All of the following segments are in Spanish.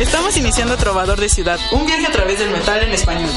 Estamos iniciando Trovador de Ciudad, un viaje a través del metal en español.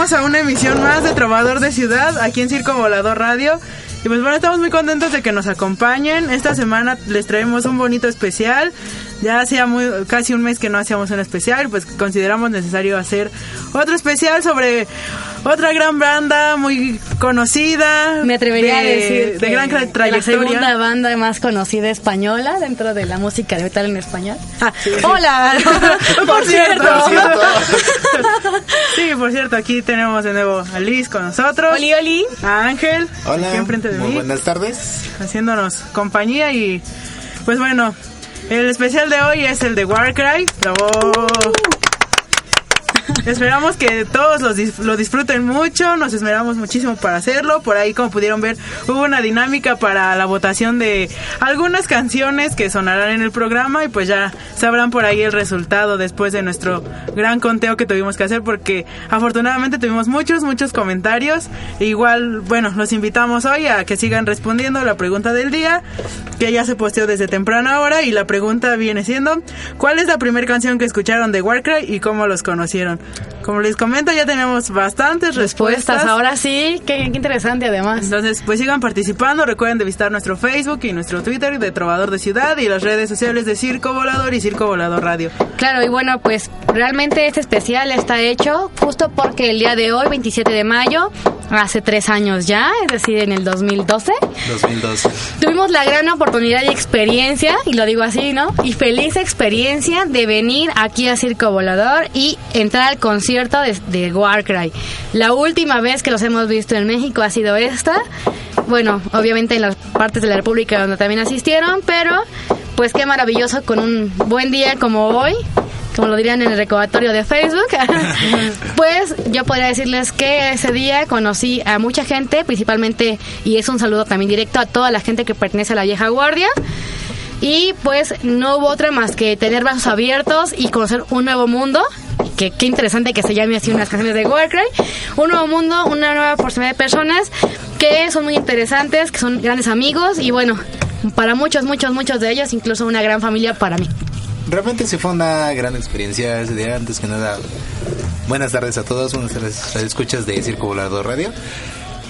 A una emisión más de Trovador de Ciudad, aquí en Circo Volador Radio. Y pues bueno, estamos muy contentos de que nos acompañen. Esta semana les traemos un bonito especial. Ya hacía muy, casi un mes que no hacíamos un especial, pues consideramos necesario hacer otro especial sobre otra gran banda muy conocida. Me atrevería a decir de gran trayectoria. La segunda banda más conocida española dentro de la música de metal en español. Ah, Hola. por, cierto. sí, por cierto, aquí tenemos de nuevo a Liz con nosotros. Oli, Oli. A Ángel. Hola. Aquí enfrente de muy buenas tardes. Haciéndonos compañía y pues bueno, el especial de hoy es el de Warcry. ¡Bravo! Esperamos que todos lo disfruten mucho, nos esmeramos muchísimo para hacerlo. Por ahí, como pudieron ver, hubo una dinámica para la votación de algunas canciones que sonarán en el programa y pues ya sabrán por ahí el resultado después de nuestro gran conteo que tuvimos que hacer porque afortunadamente tuvimos muchos, muchos comentarios. Igual, bueno, los invitamos hoy a que sigan respondiendo la pregunta del día que ya se posteó desde temprana hora y la pregunta viene siendo ¿cuál es la primera canción que escucharon de Warcry y cómo los conocieron? Como les comento, ya tenemos bastantes respuestas. Ahora sí, qué, interesante además. Entonces, pues sigan participando. Recuerden de visitar nuestro Facebook y nuestro Twitter de Trovador de Ciudad y las redes sociales de Circo Volador y Circo Volador Radio. Claro, y bueno, pues realmente este especial está hecho justo porque el día de hoy, 27 de mayo, hace tres años ya, es decir, en el 2012. 2012. Tuvimos la gran oportunidad y experiencia, y lo digo así, ¿no? Y feliz experiencia de venir aquí a Circo Volador y entrar al concierto de, de Warcry. La última vez que los hemos visto en México ha sido esta. Bueno, obviamente en las partes de la República donde también asistieron, pero pues qué maravilloso con un buen día como hoy como lo dirían en el recordatorio de Facebook, pues yo podría decirles que ese día conocí a mucha gente, principalmente, y es un saludo también directo a toda la gente que pertenece a la vieja guardia. Y pues no hubo otra más que tener brazos abiertos y conocer un nuevo mundo. Que qué interesante que se llame así unas canciones de Warcry. Un nuevo mundo, una nueva porcentaje de personas que son muy interesantes, que son grandes amigos y bueno, para muchos, muchos, muchos de ellos, incluso una gran familia para mí realmente sí fue una gran experiencia ese día. Antes que nada, buenas tardes a todos, buenas tardes a escuchas de Circo Volador Radio.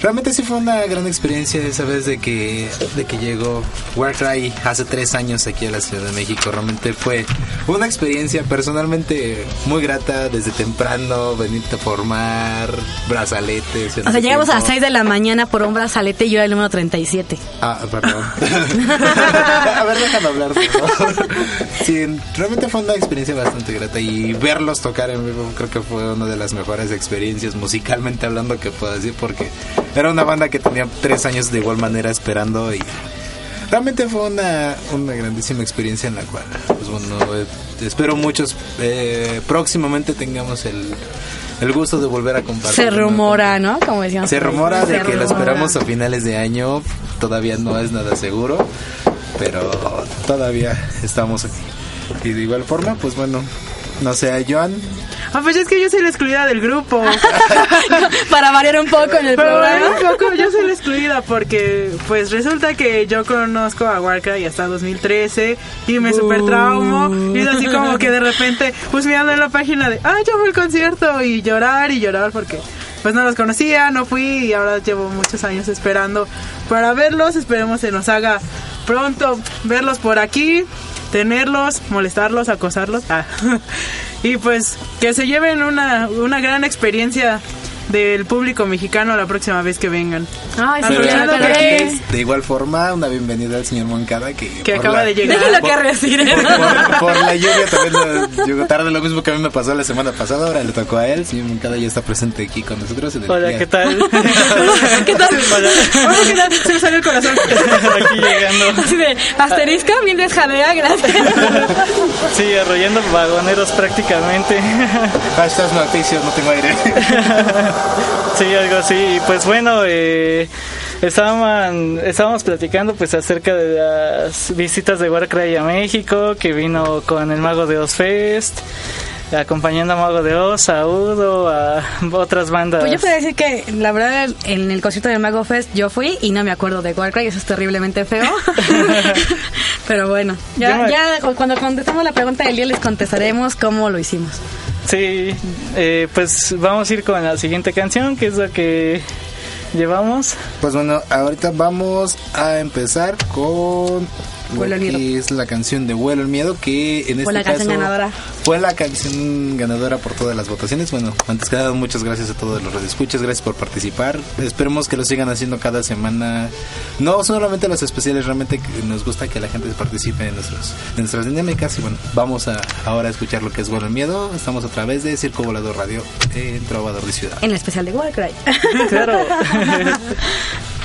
Realmente sí fue una gran experiencia esa vez de que, de que llegó Warcry hace tres años aquí a la Ciudad de México. Realmente fue una experiencia personalmente muy grata desde temprano, venirte a formar, brazaletes. O sea, llegamos a las 6 de la mañana por un brazalete y yo era el número 37. Ah, perdón. a ver, déjame hablar, Sí, realmente fue una experiencia bastante grata y verlos tocar en vivo creo que fue una de las mejores experiencias musicalmente hablando que puedo decir porque era una banda que tenía tres años de igual manera esperando y realmente fue una, una grandísima experiencia en la cual, pues bueno, eh, espero muchos, eh, próximamente tengamos el, el gusto de volver a compartir. Se rumora, ¿no? Como decíamos. Se rumora de que lo esperamos a finales de año, todavía no es nada seguro, pero todavía estamos aquí. Y de igual forma, pues bueno, no sé, Joan, Ah, pues es que yo soy la excluida del grupo. Para variar un poco en el Para programa. un poco, yo soy la excluida porque pues resulta que yo conozco a Warcry hasta 2013 y me super traumo y es así como que de repente pues mirando en la página de, ah, yo fui al concierto y llorar y llorar porque pues no los conocía, no fui y ahora llevo muchos años esperando para verlos, esperemos se nos haga pronto verlos por aquí tenerlos, molestarlos, acosarlos. Ah. y pues que se lleven una, una gran experiencia del público mexicano la próxima vez que vengan. Ay, sí, de igual forma, una bienvenida al señor Moncada que, que acaba de llegar. Déjalo que respire. Por, la lluvia también llegó tarde, lo mismo que a mí me pasó la semana pasada, ahora le tocó a él. Señor Moncada ya está presente aquí con nosotros. En el Hola, día. ¿qué tal? ¿Qué tal? Hola. Hola, ¿qué tal? Se me salió el corazón. Aquí llegando. Así de asterisco, mil jadea, gracias. Sí, arrollando vagoneros prácticamente. Hashtag noticias, no tengo aire. Sí, algo así. Y pues bueno, eh, estaban, estábamos platicando pues acerca de las visitas de Warcry a México, que vino con el Mago de Oz Fest acompañando a Mago de Oz, a Udo, a otras bandas. Pues yo puedo decir que la verdad en el concierto del Mago Fest yo fui y no me acuerdo de Warcry, eso es terriblemente feo. Pero bueno, ya, ya cuando contestamos la pregunta del día les contestaremos cómo lo hicimos. Sí, eh, pues vamos a ir con la siguiente canción, que es la que llevamos. Pues bueno, ahorita vamos a empezar con Vuelo al miedo. que es la canción de Vuelo el Miedo, que en este Fue la caso canción ganadora. fue la canción ganadora por todas las votaciones. Bueno, antes que nada, muchas gracias a todos los radioescuchas, gracias por participar. Esperemos que lo sigan haciendo cada semana. No solamente los especiales, realmente que nos gusta que la gente participe en, nuestros, en nuestras dinámicas. Y bueno, vamos a ahora a escuchar lo que es Vuelo el Miedo. Estamos a través de Circo Volador Radio en Trovador de Ciudad. En el especial de Warcry. Claro.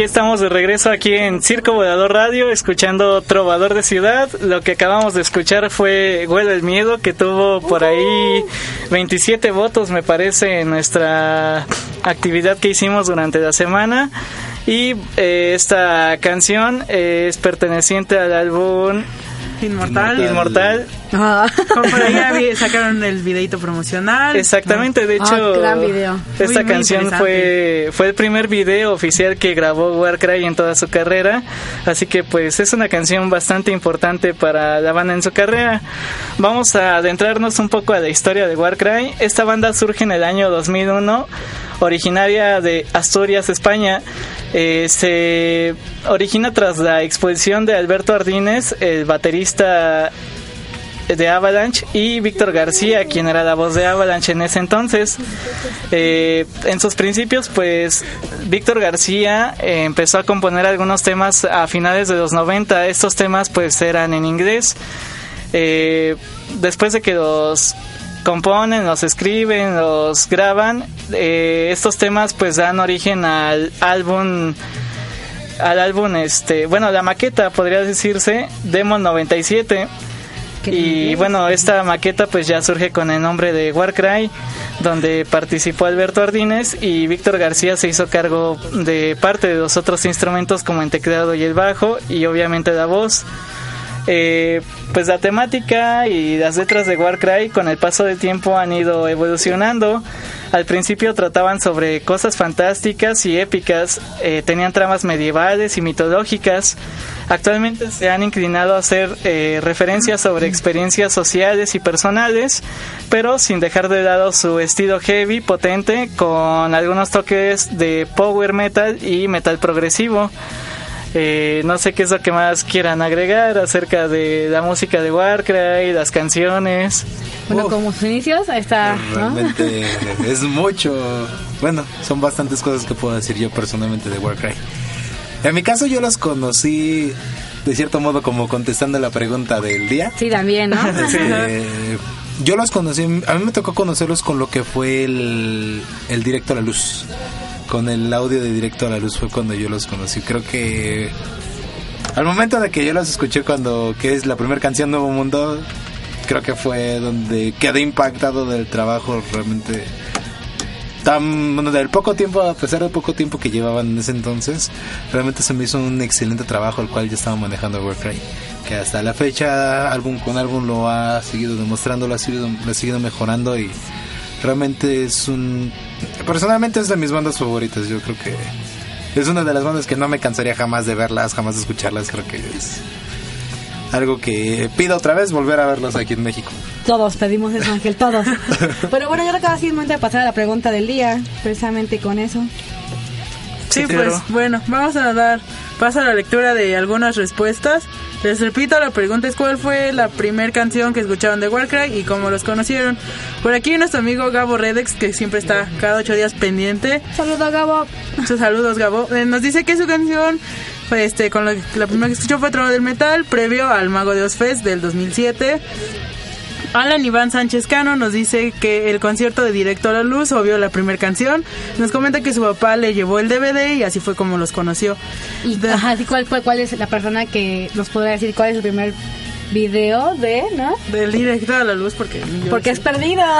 Ya estamos de regreso aquí en Circo Volador Radio, escuchando Trovador de Ciudad. Lo que acabamos de escuchar fue Huele el Miedo, que tuvo por ahí 27 votos, me parece, en nuestra actividad que hicimos durante la semana. Y eh, esta canción es perteneciente al álbum Inmortal. Inmortal. Ah. Como por ahí había- sacaron el videito promocional. Exactamente, de Ah, hecho, gran video. esta Muy, muy canción interesante. fue fue el primer video oficial que grabó Warcry en toda su carrera, así que pues es una canción bastante importante para la banda en su carrera. Vamos a adentrarnos un poco a la historia de Warcry. Esta banda surge en el año 2001, originaria de Asturias, España. Eh, se origina tras la expulsión de Alberto Ardínez, el baterista de Avalanche y Víctor García, quien era la voz de Avalanche en ese entonces. Eh, en sus principios, pues Víctor García eh, empezó a componer algunos temas a finales de los 90. Estos temas pues eran en inglés. Eh, después de que los componen, los escriben, los graban, eh, estos temas pues dan origen al álbum al álbum este bueno la maqueta podría decirse Demon 97 y bueno, esta maqueta pues ya surge con el nombre de Warcry, donde participó Alberto Ardínez y Víctor García se hizo cargo de parte de los otros instrumentos como el teclado y el bajo y obviamente la voz. Eh, pues la temática y las letras de Warcry con el paso del tiempo han ido evolucionando. Al principio trataban sobre cosas fantásticas y épicas, eh, tenían tramas medievales y mitológicas. Actualmente se han inclinado a hacer eh, referencias sobre experiencias sociales y personales, pero sin dejar de lado su estilo heavy, potente, con algunos toques de power metal y metal progresivo. Eh, no sé qué es lo que más quieran agregar acerca de la música de Warcry, las canciones. Bueno, Uf. como sus inicios, ahí está, ¿no? Realmente es mucho. Bueno, son bastantes cosas que puedo decir yo personalmente de Warcry. En mi caso yo los conocí de cierto modo como contestando la pregunta del día. Sí, también, ¿no? Eh, yo los conocí, a mí me tocó conocerlos con lo que fue el, el Directo a la Luz. Con el audio de Directo a la Luz fue cuando yo los conocí. Creo que al momento de que yo los escuché cuando, que es la primera canción Nuevo Mundo, creo que fue donde quedé impactado del trabajo realmente tan bueno, del poco tiempo a pesar del poco tiempo que llevaban en ese entonces realmente se me hizo un excelente trabajo el cual ya estaba manejando Warcry que hasta la fecha álbum con álbum lo ha seguido demostrando lo ha seguido, lo ha seguido mejorando y realmente es un personalmente es de mis bandas favoritas yo creo que es una de las bandas que no me cansaría jamás de verlas jamás de escucharlas creo que es algo que pido otra vez volver a verlos aquí en México Todos pedimos eso, Ángel, todos. Pero bueno, yo creo que sí es momento de pasar a la pregunta del día, precisamente con eso. Sí, Sí, pues bueno, vamos a dar paso a la lectura de algunas respuestas. Les repito, la pregunta es cuál fue la primera canción que escucharon de Warcry y cómo los conocieron. Por aquí nuestro amigo Gabo Redex, que siempre está cada ocho días pendiente. Saludos, Gabo. Muchos saludos, Gabo. Eh, nos dice que su canción, fue, este, con la, la primera que escuchó fue Trono del Metal, previo al Mago de Oz Fest del 2007. Alan Iván Sánchez Cano nos dice que el concierto de Directo a la Luz obvio la primera canción. Nos comenta que su papá le llevó el DVD y así fue como los conoció. Y, De- ajá, sí, ¿cuál, fue, ¿cuál es la persona que nos podrá decir cuál es el primer video de, no? Del Directo a la Luz porque... Porque es perdido.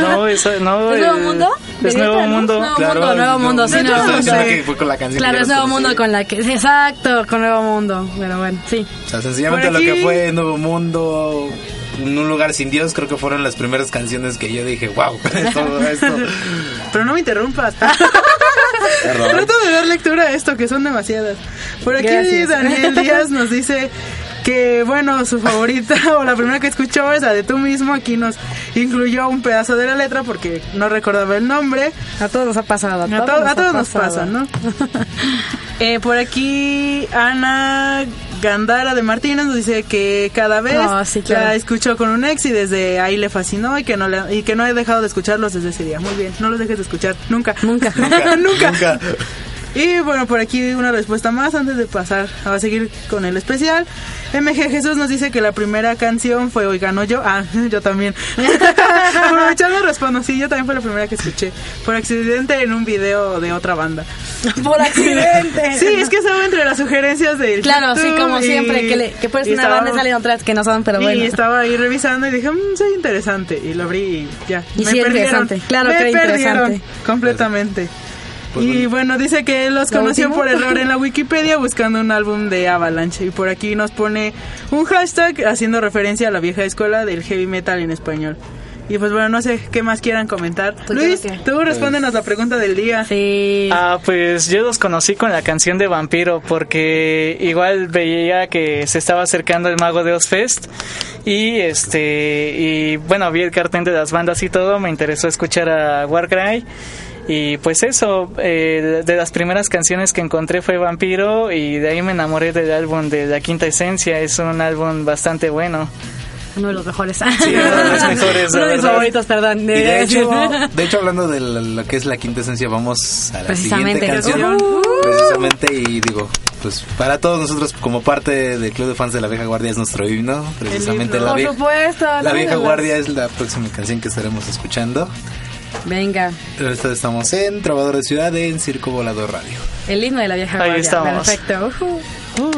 No, eso, no, ¿Es Nuevo eh, Mundo? Es ¿Directo Nuevo? Mundo. Nuevo Mundo, Nuevo Mundo, sí, Nuevo Mundo. diciendo que fue con la canción Claro, es Nuevo. Mundo con la que... Exacto, con Nuevo Mundo. Pero bueno, sí. O sea, sencillamente lo que fue Nuevo Mundo, en un lugar sin Dios, creo que fueron las primeras canciones que yo dije, wow, todo esto. Pero no me interrumpas. Trato de dar lectura a esto, que son demasiadas. Por aquí Gracias. Daniel Díaz nos dice que, bueno, su favorita o la primera que escuchó es la de tú mismo. Aquí nos incluyó un pedazo de la letra porque no recordaba el nombre. A todos nos ha pasado. A, to- a todos nos ha pasa. ¿no? Eh, por aquí Ana Gandara de Martínez nos dice que cada vez Ah, sí, claro. la escuchó con un ex y desde ahí le fascinó y que no le- y que no he dejado de escucharlos desde ese día. Muy bien, no los dejes de escuchar nunca. Nunca. nunca. Nunca. Y bueno, por aquí una respuesta más antes de pasar a seguir con el especial. MG Jesús nos dice que la primera canción fue Hoy ganó yo. Ah, yo también. Aprovechando respondo, sí, yo también fue la primera que escuché. Por accidente en un video de otra banda. Por accidente. Sí, es que estaba entre las sugerencias del Claro, sí, YouTube como y- siempre, que, le, que y una estaba- banda y salen otras que no son, pero y bueno. estaba ahí revisando y dije, mmm, soy interesante. Y lo abrí y ya. Y sí, interesante. Claro me que interesante. completamente. Pues y bueno. bueno, dice que él los ¿Lo conoció por error en la Wikipedia buscando un álbum de Avalanche. Y por aquí nos pone un hashtag haciendo referencia a la vieja escuela del heavy metal en español. Y pues bueno, no sé qué más quieran comentar. Pues Luis, que- tú respóndenos la pregunta del día. Sí. Ah, pues yo los conocí con la canción de Vampiro porque igual veía que se estaba acercando el Mago de Oz Fest y este y bueno, vi el cartel de las bandas y todo, me interesó escuchar a Warcry y pues eso, eh, de las primeras canciones que encontré fue Vampiro y de ahí me enamoré del álbum de La Quinta Esencia, es un álbum bastante bueno. Uno de los mejores. Sí, uno de los mejores, Uno de mis favoritos, perdón. Y de hecho, de hecho hablando de lo que es la quinta esencia, vamos a la siguiente canción. Uh. Precisamente, y digo, pues para todos nosotros como parte del club de fans de la vieja guardia es nuestro himno. Precisamente himno. la Por vieja, supuesto. la vieja guardia es la próxima canción que estaremos escuchando. Venga, estamos en Trovador de Ciudad en Circo Volador Radio. el himno de la vieja Ahí guardia. estamos. Perfecto. Hoy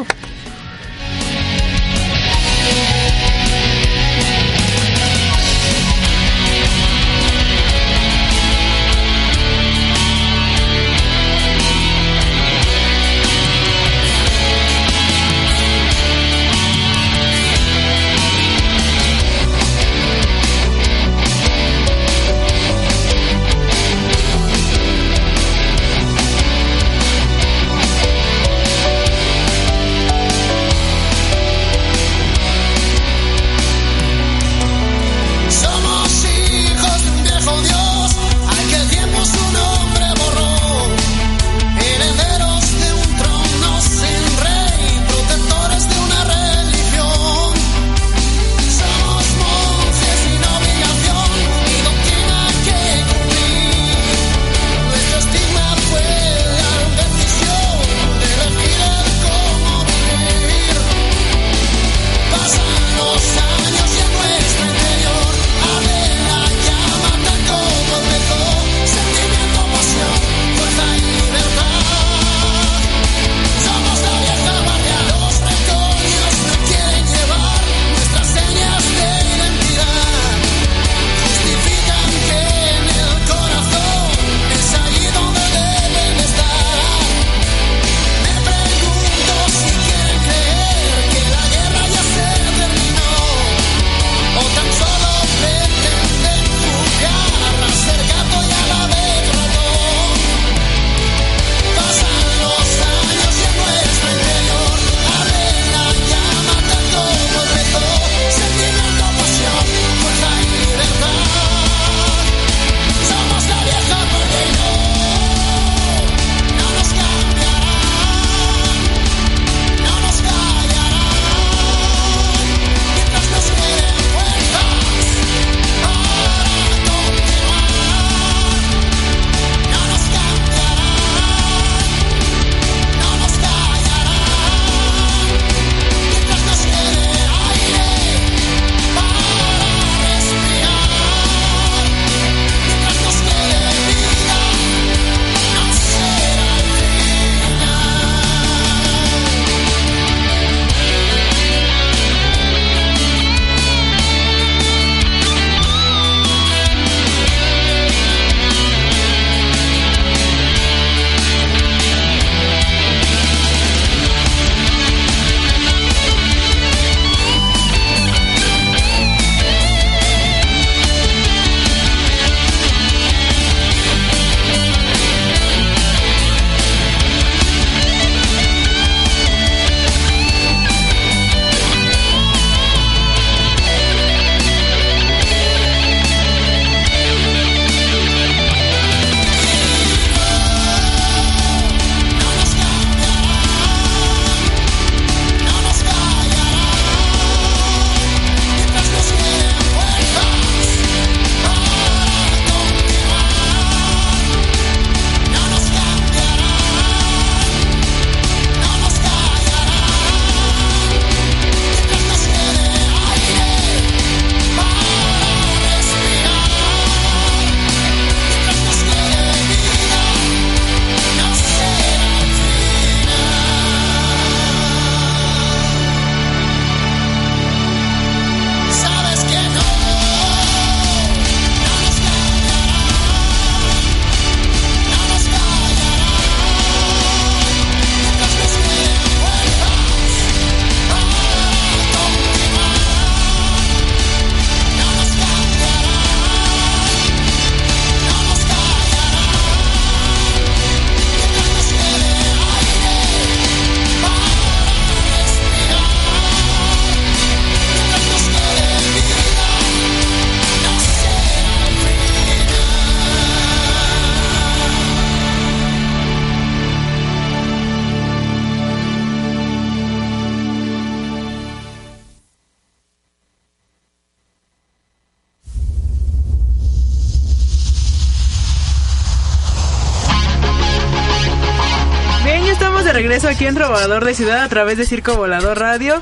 regreso aquí en Trovador de Ciudad a través de Circo Volador Radio.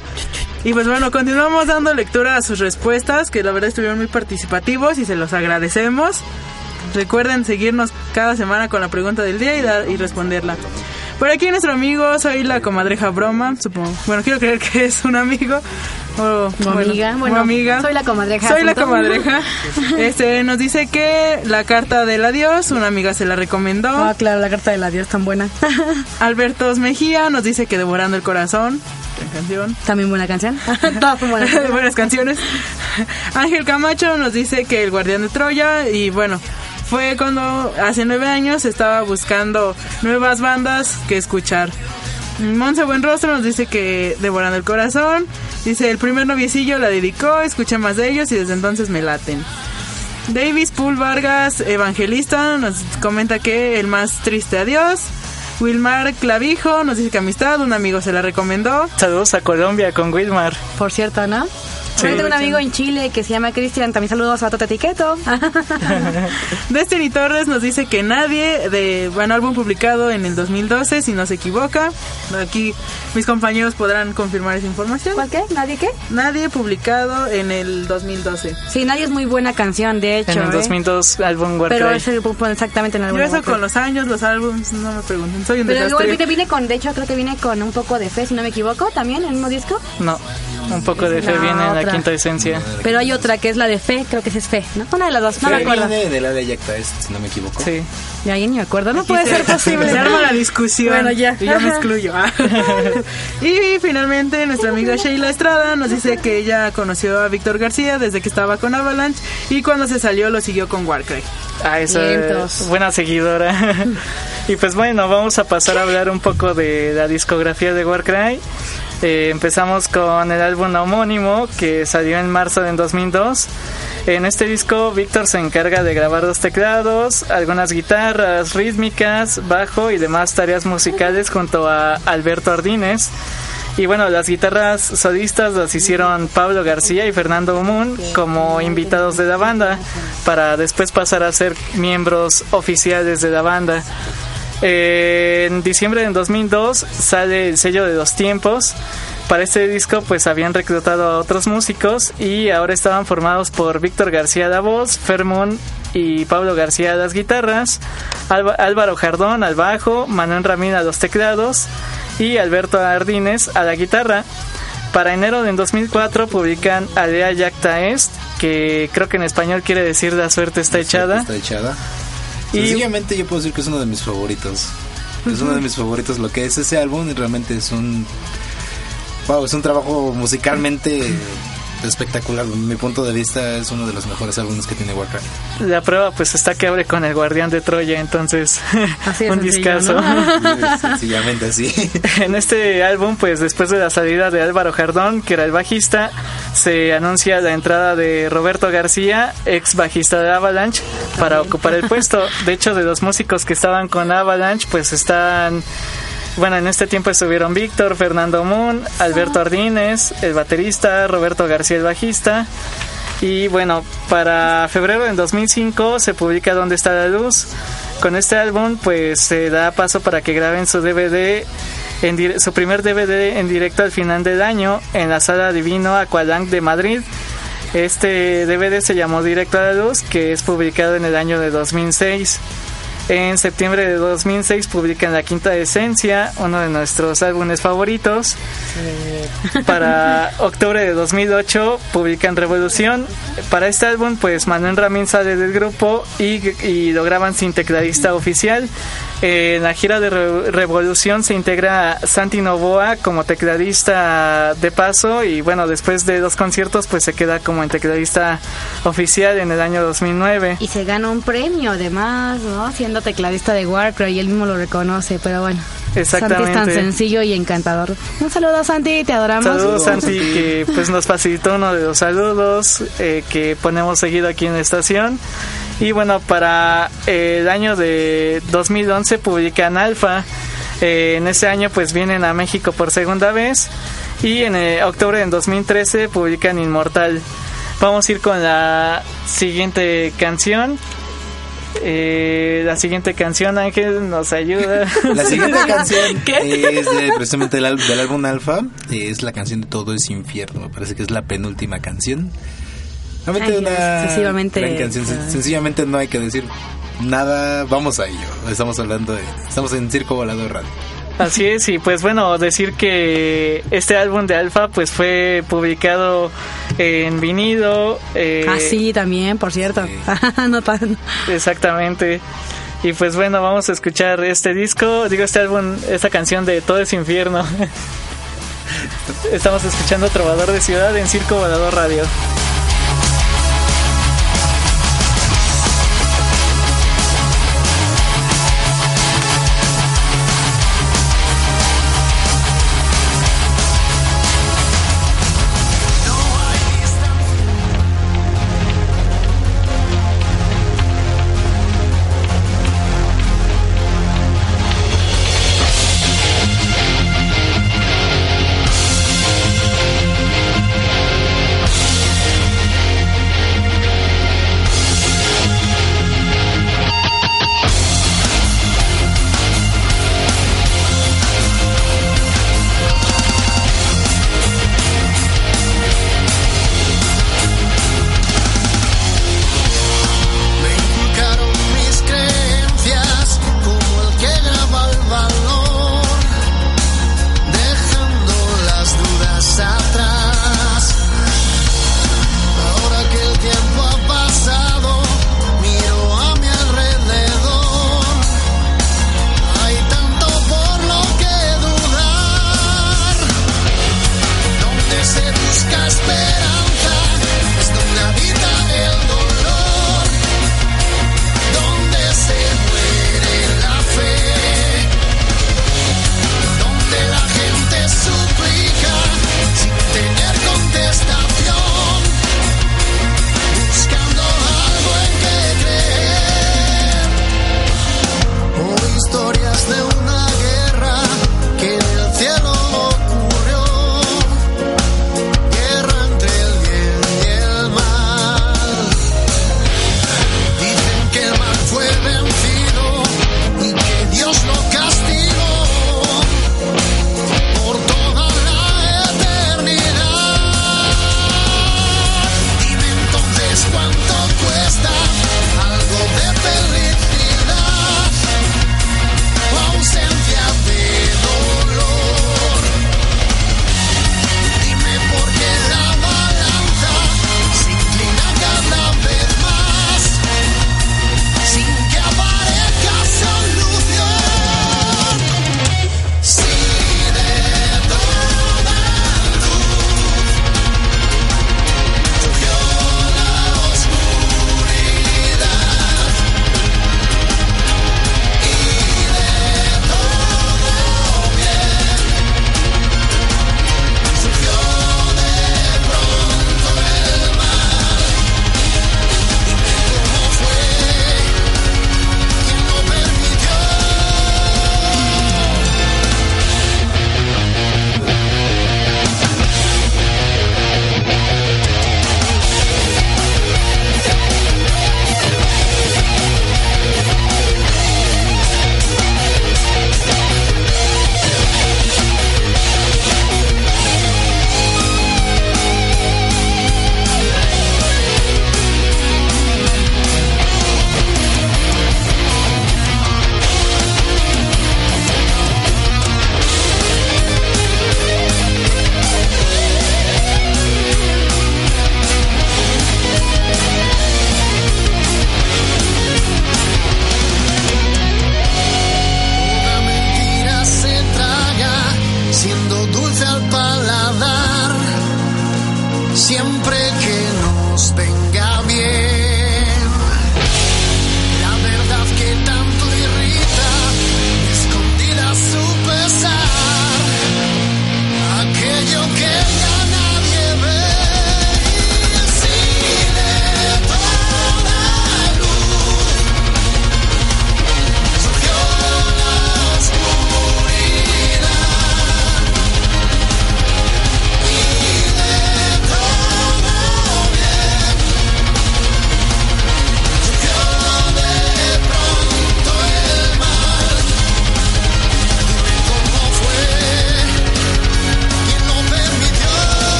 Y pues bueno, continuamos dando lectura a sus respuestas, que la verdad estuvieron muy participativos y se los agradecemos. Recuerden seguirnos cada semana con la pregunta del día y, dar, y responderla. Por aquí nuestro amigo, soy la comadreja Broma, supongo. Bueno, quiero creer que es un amigo. O, O amiga, bueno, amiga. soy la comadreja, Soy la comadreja. Este, nos dice que la carta del adiós, una amiga se la recomendó. Ah, claro, la carta del adiós tan buena. Albertos Mejía nos dice que Devorando el Corazón, canción. También buena canción. Todas son buenas. Buenas canciones. Ángel Camacho nos dice que El Guardián de Troya y bueno, fue cuando hace nueve años estaba buscando nuevas bandas que escuchar. Monse Buenrostro nos dice que Devorando el Corazón. Dice, el primer noviecillo la dedicó, escuché más de ellos y desde entonces me laten. Davis Pool Vargas, evangelista, nos comenta que el más triste adiós. Wilmar Clavijo nos dice que amistad, un amigo se la recomendó. Saludos a Colombia con Wilmar. Por cierto, ¿no? Sí. Tengo un amigo en Chile que se llama Cristian. También saludos a Toto Etiqueto. Destiny Torres nos dice que nadie de buen álbum publicado en el 2012, si no se equivoca. Aquí mis compañeros podrán confirmar esa información. ¿Cuál qué? ¿Nadie qué? Nadie publicado en el 2012. Sí, Nadie es muy buena canción, de hecho. En el ¿eh? 2002, álbum Pero Warcry. es el exactamente en el Yo álbum eso Warcry. con los años, los álbums, no me pregunten. Soy un Pero igual desastre. viene, viene con, de hecho, creo que viene con un poco de fe, si no me equivoco, también en el mismo disco. No, un poco de fe La viene en la otra. quinta esencia. Pero hay otra que es la de fe, creo que esa es fe, ¿no? Una de las dos, no me acuerdo. viene del área Yacta Est, si no me equivoco. Sí. Ya ahí ni me acuerdo, no Aquí puede se- ser posible. Se arma la discusión. Bueno, ya. Y yo me excluyo. Ah. y finalmente nuestra amiga Sheila Estrada nos dice que ella conoció a Víctor García desde que estaba con Avalanche y cuando se salió lo siguió con Warcry. Ah, esa Vientos. buena seguidora. y pues bueno, vamos a pasar a hablar un poco de la discografía de Warcry. Eh, empezamos con el álbum homónimo que salió en marzo del 2002. En este disco Víctor se encarga de grabar los teclados, algunas guitarras rítmicas, bajo y demás tareas musicales junto a Alberto Ardínez. Y bueno, las guitarras solistas las hicieron Pablo García y Fernando Moon como invitados de la banda para después pasar a ser miembros oficiales de la banda. Eh, en diciembre del 2002 sale el sello de los tiempos. Para este disco pues habían reclutado a otros músicos y ahora estaban formados por Víctor García la voz, Fermón y Pablo García a las guitarras, Álvaro Jardón al bajo, Manuel Ramín a los teclados y Alberto Ardínez a la guitarra. Para enero del 2004 publican Alea Yacta Est, que creo que en español quiere decir La suerte está echada. Está echada. Y- Sencillamente yo puedo decir que es uno de mis favoritos. Es uno de mis favoritos lo que es ese álbum y realmente es un wow, es un trabajo musicalmente espectacular. Mi punto de vista es uno de los mejores álbumes que tiene Warcraft. La prueba pues está que abre con el Guardián de Troya, entonces Así un discazo. ¿no? Sencillamente así. En este álbum, pues después de la salida de Álvaro Jardón, que era el bajista, se anuncia la entrada de Roberto García, ex bajista de Avalanche, para ocupar el puesto. De hecho, de los músicos que estaban con Avalanche, pues están... Bueno, en este tiempo estuvieron Víctor, Fernando Moon, Alberto Ardínez, el baterista, Roberto García, el bajista. Y bueno, para febrero del 2005 se publica Dónde está la luz. Con este álbum pues se da paso para que graben su DVD, en su primer DVD en directo al final del año en la sala Divino Aqualang de Madrid. Este DVD se llamó Directo a la Luz, que es publicado en el año de 2006. En septiembre de 2006 publican La Quinta Esencia, uno de nuestros álbumes favoritos. Para octubre de 2008 publican Revolución. Para este álbum, pues Manuel Ramín sale del grupo y, y lo graban sin tecladista oficial. En la gira de Re- Revolución se integra Santi Novoa como tecladista de paso y bueno, después de dos conciertos pues se queda como en tecladista oficial en el año 2009. Y se gana un premio, además, ¿no? Siendo tecladista de Warcraft y él mismo lo reconoce, pero bueno. Santi es tan Exactamente. sencillo y encantador. Un saludo, Santi, te adoramos. Saludos Santi que pues nos facilitó uno de los saludos eh, que ponemos seguido aquí en la estación y bueno para eh, el año de 2011 publican Alfa Eh, en ese año pues vienen a México por segunda vez y en eh, octubre del 2013 publican Inmortal vamos a ir con la siguiente canción Eh, la siguiente canción, Ángel, nos ayuda. La siguiente canción es de, precisamente del, al- del álbum Alfa. Es la canción de Todo es Infierno. Me parece que es la penúltima canción. Realmente Ay, una excesivamente- gran canción. Sen- Sencillamente no hay que decir nada. Vamos a ello. Estamos hablando de. Estamos en Circo Volador Radio. Así es, y pues bueno, decir que este álbum de Alfa pues fue publicado en vinilo. eh, Ah, sí, también, por cierto. no, pa- no. Exactamente. Y pues bueno, vamos a escuchar este disco, digo este álbum, esta canción de Todo es Infierno. Estamos escuchando Trovador de Ciudad en Circo Volador Radio.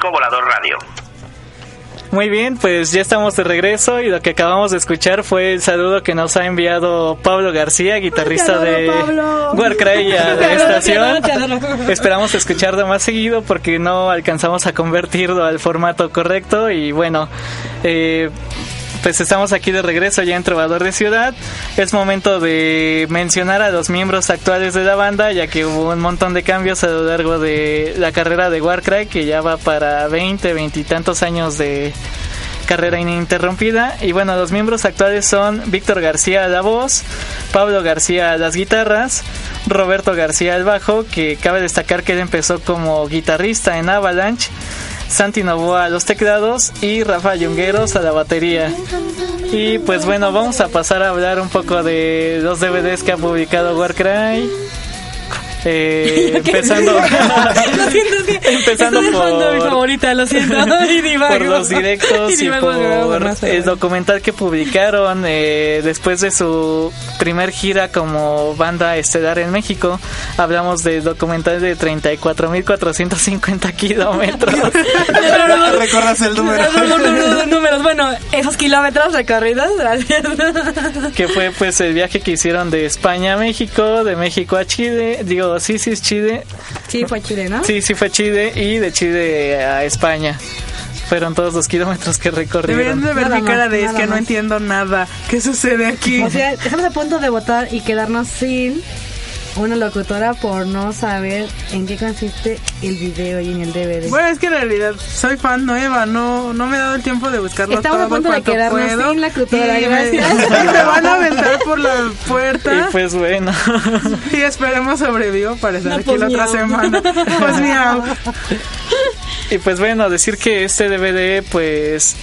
Circo Volador Radio. Muy bien, pues ya estamos de regreso y lo que acabamos de escuchar fue el saludo que nos ha enviado Pablo García, guitarrista de Warcry a la estación. Esperamos escucharlo más seguido porque no alcanzamos a convertirlo al formato correcto y bueno, eh, pues estamos aquí de regreso ya en Trovador de Ciudad. Es momento de mencionar a los miembros actuales de la banda, ya que hubo un montón de cambios a lo largo de la carrera de Warcry, que ya va para 20, 20 y tantos años de carrera ininterrumpida. Y bueno, los miembros actuales son Víctor García a la voz, Pablo García a las guitarras, Roberto García al bajo, que cabe destacar que él empezó como guitarrista en Avalanche. Santi Novoa a los teclados y Rafa Yungueros a la batería. Y pues bueno, vamos a pasar a hablar un poco de los DVDs que ha publicado Warcry. Eh, empezando Lo siento, es que empezando por- mi favorita, lo siento. Y por los directos Y por más, el documental que publicaron eh, después de su primer gira como banda estelar en México. Hablamos del documental de 34.450 kilómetros. ¿Recuerdas el número? Números. Bueno, esos kilómetros recorridos, gracias. que fue pues el viaje que hicieron de España a México, de México a Chile, digo, sí, sí es Chile, Sí, fue Chile, ¿no? sí, sí fue Chile y de Chile a España. Fueron todos los kilómetros que Deberían recorrieron. de ver Nada mi cara más, de es que no entiendo nada. ¿Qué sucede aquí? O sea, estamos a punto de votar y quedarnos sin una locutora por no saber en qué consiste el video y en el DVD. Bueno, es que en realidad soy fan nueva, no, no me he dado el tiempo de buscarlo Estamos a todo punto de cuanto quedarnos puedo. sin locutora, y me, gracias. y me van a aventar por la puerta Y pues bueno, y esperemos sobrevivo para estar No, aquí pues, la otra semana. Pues miau. y pues bueno, decir que este DVD pues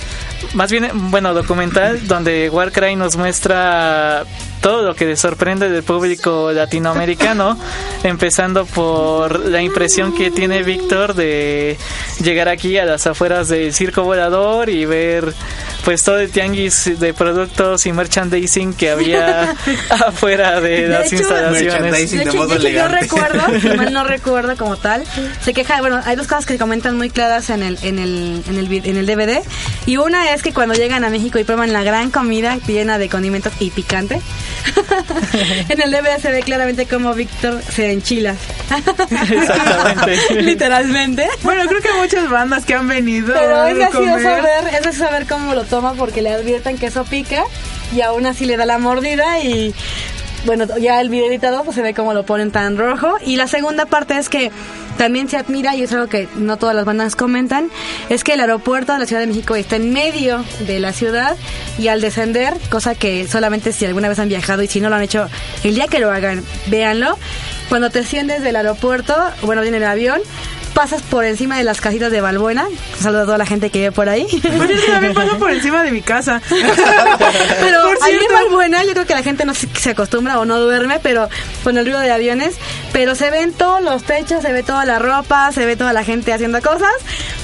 más bien, bueno, documental donde Warcry nos muestra todo lo que le sorprende del público latinoamericano, empezando por la impresión que tiene Víctor de llegar aquí a las afueras del circo volador y ver pues todo el tianguis de productos y merchandising que había afuera de, De las hecho, instalaciones. merchandising. De de hecho, modo de hecho, yo recuerdo, si mal no recuerdo como tal, se queja, bueno, hay dos cosas que comentan muy claras en el, en el, en el, en el DVD. Y una es que cuando llegan a México y prueban la gran comida llena de condimentos y picante, en el DVD se ve claramente cómo Víctor se enchila. Exactamente. Literalmente. Bueno, creo que muchas bandas que han venido Pero es gracioso ver, es gracioso ver cómo lo toma porque le advierten que eso pica y aún así le da la mordida y bueno, ya el video editado pues se ve cómo lo ponen tan rojo. Y la segunda parte es que también se admira y es algo que no todas las bandas comentan, es que el aeropuerto de la Ciudad de México está en medio de la ciudad y al descender, cosa que solamente si alguna vez han viajado y si no lo han hecho, el día que lo hagan, véanlo, cuando te asciendes del aeropuerto, bueno, viene el avión, pasas por encima de las casitas de Balbuena, saludo a toda la gente que vive por ahí. Por cierto, también paso por encima de mi casa. Pero ahí en. Balbuena yo creo que la gente no se acostumbra o no duerme, pero con el ruido de aviones, pero se ven todos los techos, se ve toda la ropa, se ve toda la gente haciendo cosas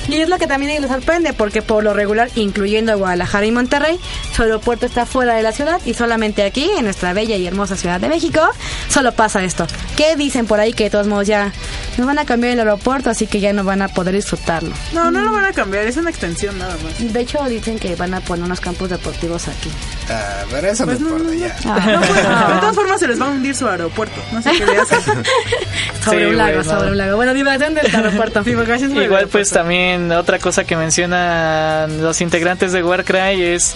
y es lo que también les sorprende porque por lo regular, incluyendo Guadalajara y Monterrey, su aeropuerto está fuera de la ciudad y solamente aquí, en nuestra bella y hermosa Ciudad de México, solo pasa esto. ¿Qué dicen por ahí que de todos modos ya nos van a cambiar el aeropuerto, así que ya no van a poder disfrutarlo? No, no lo van a cambiar, es una extensión nada más. De hecho, dicen que van a poner unos campos deportivos aquí. Ah, pero eso Pues no no, importa ya. No, pues, de todas formas se les va a hundir su aeropuerto. No sé qué le hacen. Sobre Sí, un lago, bueno. sobre un lago. Bueno, divagación del aeropuerto. Divagaciones sobre el Igual pues aeropuerto. También otra cosa que mencionan los integrantes de Warcry es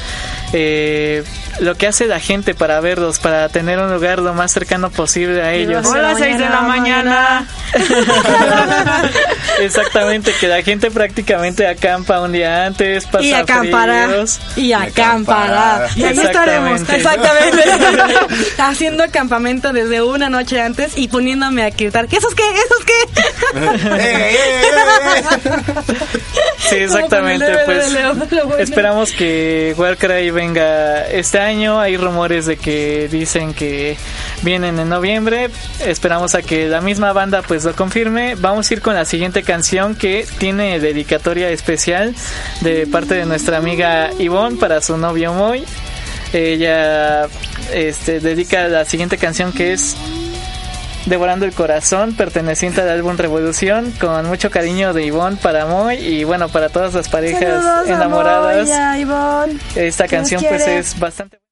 eh, lo que hace la gente para verlos, para tener un lugar lo más cercano posible a ellos. Hola, 6 de la mañana. Exactamente, que la gente prácticamente acampa un día antes, pasa Y acampará. fríos. Y acampará. Y ahí estaremos. Exactamente. Haciendo campamento desde una noche antes y poniéndome a gritar. ¿Qué esos qué? ¿Esos qué? Sí, exactamente. Pues Leo, bueno. esperamos que Warcry venga este año. Hay rumores de que dicen que vienen en noviembre. Esperamos a que la misma banda pues lo confirme. Vamos a ir con la siguiente canción que tiene dedicatoria especial de parte de nuestra amiga Ivonne para su novio Moy. Ella este, dedica la siguiente canción que es Devorando el Corazón, perteneciente al álbum Revolución, con mucho cariño de Ivonne para Moy y bueno, para todas las parejas enamoradas. Esta canción pues es bastante...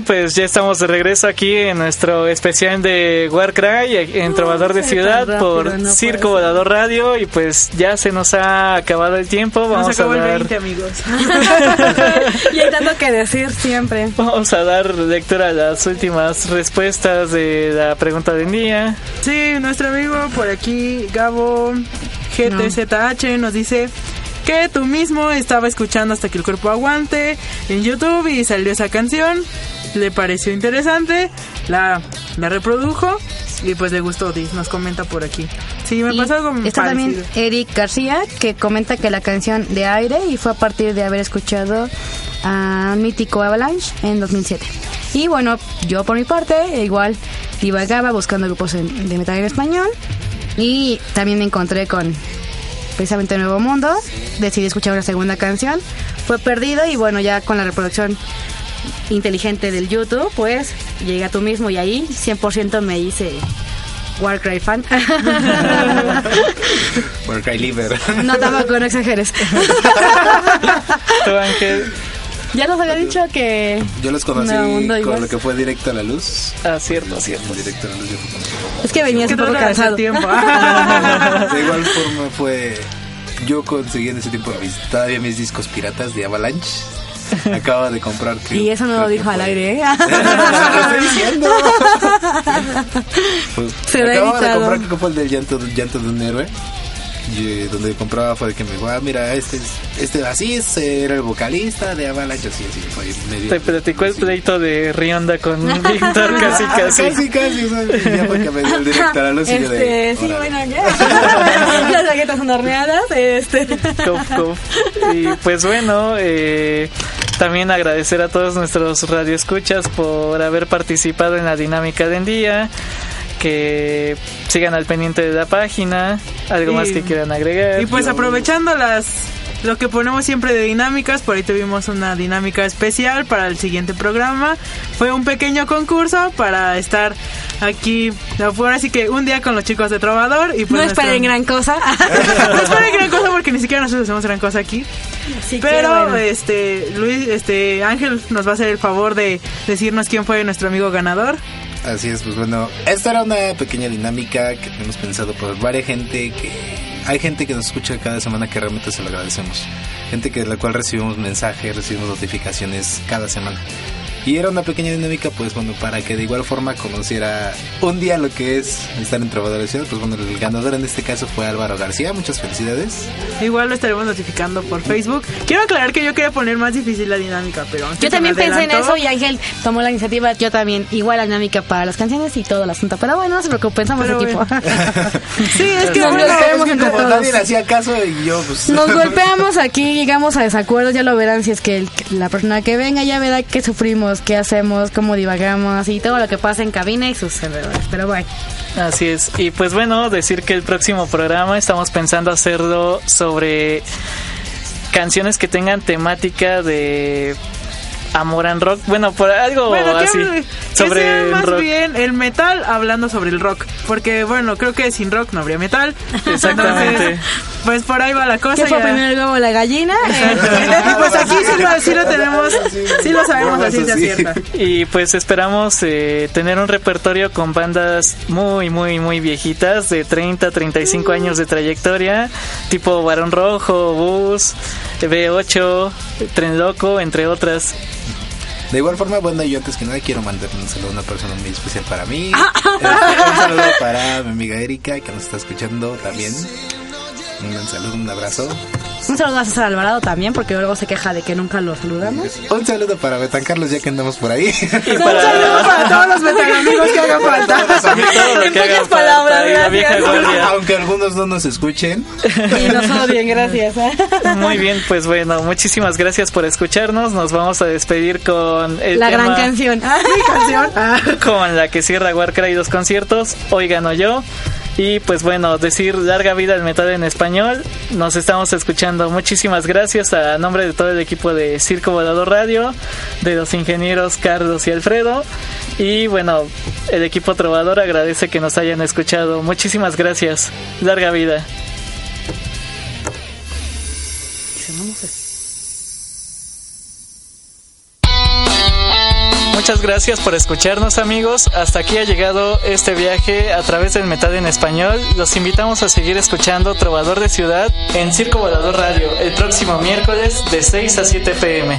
bien, pues ya estamos de regreso aquí en nuestro especial de Warcry en Trovador de Ciudad tan por rápido, no Circo Volador Radio y pues ya se nos ha acabado el tiempo. Nos Vamos a acabó el dar 20, amigos. y hay tanto que decir siempre. vamos a dar lectura a las últimas respuestas de la pregunta del día. Sí, nuestro amigo por aquí, Gabo GTZH, nos dice que tú mismo estaba escuchando hasta que el cuerpo aguante en YouTube y salió esa canción. Le pareció interesante, la, la reprodujo y pues le gustó. Nos comenta por aquí. Sí, me Y pasó algo Está parecido. también Eric García que comenta que la canción de aire y fue a partir de haber escuchado a Mítico Avalanche en 2007. Y bueno, yo por mi parte igual divagaba buscando grupos en- de metal en español y también me encontré con precisamente Nuevo Mundo. Decidí escuchar una segunda canción. Fue perdido y bueno, ya con la reproducción inteligente del YouTube, pues llegué a tú mismo y ahí 100% me hice Warcry fan. Warcry Liver. No, tampoco, no exageres. Tú, Ángel. Ya nos había dicho que... Yo los conocí con igual. lo que fue Directo a la Luz. Ah, cierto, cierto. Directo a la Luz. Es que venías un poco cansado. tiempo. De igual forma fue. Yo conseguí en ese tiempo mis, todavía mis discos piratas de Avalanche. Acaba de comprar. creo- Y eso no lo dijo al aire, ¿eh? Estoy diciendo. Se acababa de comprar, creo que fue el del llanto, llanto de un héroe. Y, eh, donde compraba fue de que me dijo, ah, mira, este, es- este así es, era el vocalista de Avalanche, así, así, fue medio. Te platicó el sí. pleito de Rionda con Víctor casi casi. Casi, casi, ¿sabes? Y ya fue que me dio el director a y yo de. Este, sí, órale. bueno, ¿qué? Las baguetas son horneadas, este... Cof, cof. Y pues bueno, eh, también agradecer a todos nuestros radioescuchas por haber participado en la dinámica del día. Que sigan al pendiente de la página. Algo Y- más que quieran agregar. Y pues aprovechando las lo que ponemos siempre de dinámicas, por ahí tuvimos una dinámica especial para el siguiente programa. Fue un pequeño concurso para estar aquí afuera, así que un día con los chicos de Trovador y pues No nuestro- esperen gran cosa. no esperen gran cosa porque ni siquiera nosotros hacemos gran cosa aquí. Así Pero bueno. este Luis, este Ángel nos va a hacer el favor de decirnos quién fue nuestro amigo ganador. Así es, pues bueno, esta era una pequeña dinámica que tenemos pensado por varias gente que hay gente que nos escucha cada semana que realmente se lo agradecemos. Gente que de la cual recibimos mensajes, recibimos notificaciones cada semana. Y era una pequeña dinámica, pues bueno, para que de igual forma conociera un día lo que es estar en Trovador de Ciudad. Pues bueno, el ganador en este caso fue Álvaro García. Muchas felicidades. Igual lo estaremos notificando por Facebook. Quiero aclarar que yo quería poner más difícil la dinámica, pero antes Yo también pensé en eso y Ángel tomó la iniciativa. Yo también, igual la dinámica para las canciones y todo el asunto. Pero bueno, no se preocupen, somos Pero equipo. Sí, es que Nos bueno, golpeamos Es que entre como todos. nadie le hacía caso y yo pues... Nos golpeamos aquí, llegamos a desacuerdos, ya lo verán si es que el- la persona que venga ya verá qué sufrimos, qué hacemos, cómo divagamos y todo lo que pasa en cabina y sus alrededores. Pero bueno, Así es. Y pues bueno, decir que el próximo programa estamos pensando hacerlo sobre canciones que tengan temática de amor en rock. Bueno, por algo Bueno, que, así. que sobre sea el más rock. bien el metal hablando sobre el rock. Porque, bueno, creo que sin rock no habría metal. Exactamente. Entonces, pues por ahí va la cosa. ¿qué fue ya. primero el huevo la gallina? y pues aquí sí lo, sí lo tenemos, sí lo sabemos a ciencia Sí. cierta. Y pues esperamos eh, tener un repertorio con bandas muy, muy, muy viejitas, de 30, 35 años de trayectoria, tipo Barón Rojo, Bus, B8, Tren Loco, entre otras. De igual forma, bueno, yo antes que nada quiero mandar un saludo a una persona muy especial para mí. Este, un saludo para mi amiga Erika, que nos está escuchando también. Un gran saludo, un abrazo. Un saludo a César Alvarado también, porque luego se queja de que nunca lo saludamos. Un saludo para Betan Carlos, ya que andamos por ahí. Y Un saludo para todos los metagamigos que hagan falta. En pocas palabras, gracias. Aunque algunos no nos escuchen. Y nos odien, gracias. Muy bien, pues bueno, muchísimas gracias por escucharnos. Nos vamos a despedir con el La gran tema- canción. Mi canción. Con la que cierra Warcry dos conciertos. Hoy gano yo. Y pues bueno, decir larga vida al metal en español. Nos estamos escuchando. Muchísimas gracias a nombre de todo el equipo de Circo Volador Radio, de los ingenieros Carlos y Alfredo. Y bueno, el equipo Trovador agradece que nos hayan escuchado. Muchísimas gracias. Larga vida. Muchas gracias por escucharnos amigos. Hasta aquí ha llegado este viaje a través del metal en español. Los invitamos a seguir escuchando Trovador de Ciudad en Circo Volador Radio el próximo miércoles de 6 a 7 pm.